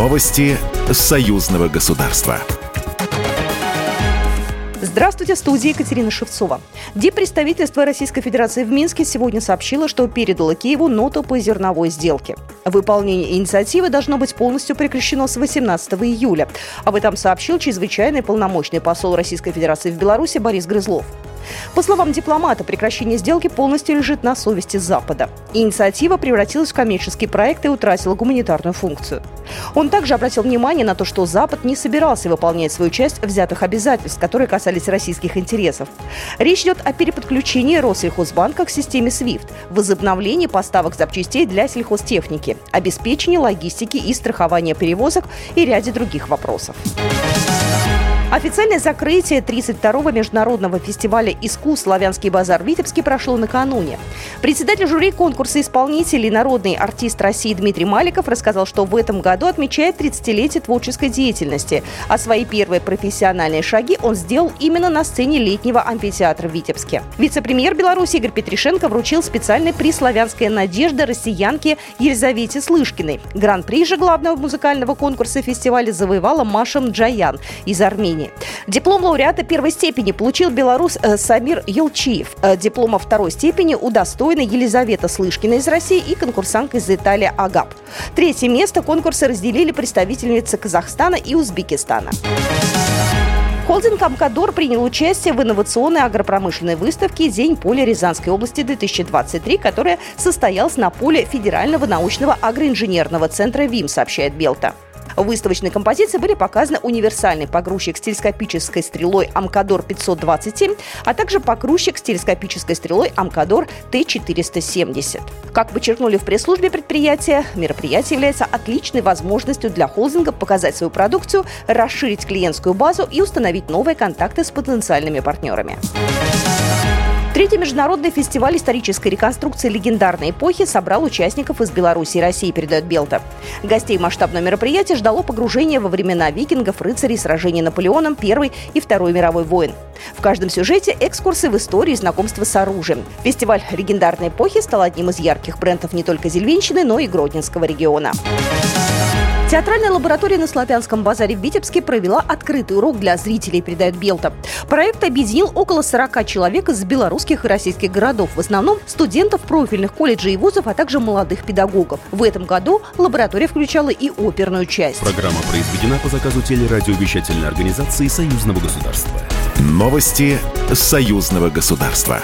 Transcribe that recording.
Новости союзного государства. Здравствуйте, в студии Екатерина Шевцова. Диппредставительство Российской Федерации в Минске сегодня сообщило, что передало Киеву ноту по зерновой сделке. Выполнение инициативы должно быть полностью прекращено с 18 июля. Об этом сообщил чрезвычайный полномочный посол Российской Федерации в Беларуси Борис Грызлов. По словам дипломата, прекращение сделки полностью лежит на совести Запада. Инициатива превратилась в коммерческий проект и утратила гуманитарную функцию. Он также обратил внимание на то, что Запад не собирался выполнять свою часть взятых обязательств, которые касались российских интересов. Речь идет о переподключении Россельхозбанка к системе SWIFT, возобновлении поставок запчастей для сельхозтехники, обеспечении логистики и страхования перевозок и ряде других вопросов. Официальное закрытие 32-го международного фестиваля искусств «Славянский базар» в Витебске прошло накануне. Председатель жюри конкурса исполнителей народный артист России Дмитрий Маликов рассказал, что в этом году отмечает 30-летие творческой деятельности, а свои первые профессиональные шаги он сделал именно на сцене летнего амфитеатра в Витебске. Вице-премьер Беларуси Игорь Петришенко вручил специальный приз «Славянская надежда» россиянке Елизавете Слышкиной. Гран-при же главного музыкального конкурса фестиваля завоевала Маша Джаян из Армении. Армении. Диплом лауреата первой степени получил белорус э, Самир Елчиев. Э, диплома второй степени удостоена Елизавета Слышкина из России и конкурсантка из Италии Агап. Третье место конкурса разделили представительницы Казахстана и Узбекистана. Холдинг «Амкадор» принял участие в инновационной агропромышленной выставке «День поля Рязанской области-2023», которая состоялась на поле Федерального научного агроинженерного центра ВИМ, сообщает Белта. В выставочной композиции были показаны универсальный погрузчик с телескопической стрелой Амкадор 527, а также погрузчик с телескопической стрелой Амкадор Т470. Как подчеркнули в пресс-службе предприятия, мероприятие является отличной возможностью для холдинга показать свою продукцию, расширить клиентскую базу и установить новые контакты с потенциальными партнерами. Третий международный фестиваль исторической реконструкции легендарной эпохи собрал участников из Беларуси и России, передает Белта. Гостей масштабного мероприятия ждало погружение во времена викингов, рыцарей, сражений Наполеоном Первой и Второй мировой войн. В каждом сюжете экскурсы в историю и знакомство с оружием. Фестиваль легендарной эпохи стал одним из ярких брендов не только Зельвенщины, но и Гродненского региона. Театральная лаборатория на Славянском базаре в Витебске провела открытый урок для зрителей, передает Белта. Проект объединил около 40 человек из белорусских и российских городов, в основном студентов профильных колледжей и вузов, а также молодых педагогов. В этом году лаборатория включала и оперную часть. Программа произведена по заказу телерадиовещательной организации Союзного государства. Новости Союзного государства.